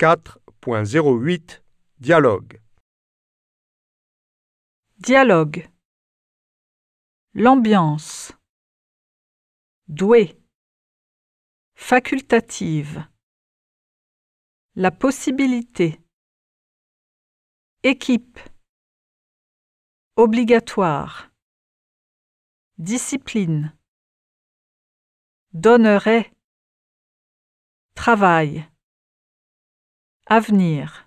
4.08 Dialogue Dialogue. L'ambiance. Doué. Facultative. La possibilité. Équipe. Obligatoire. Discipline. Donnerait. Travail. Avenir.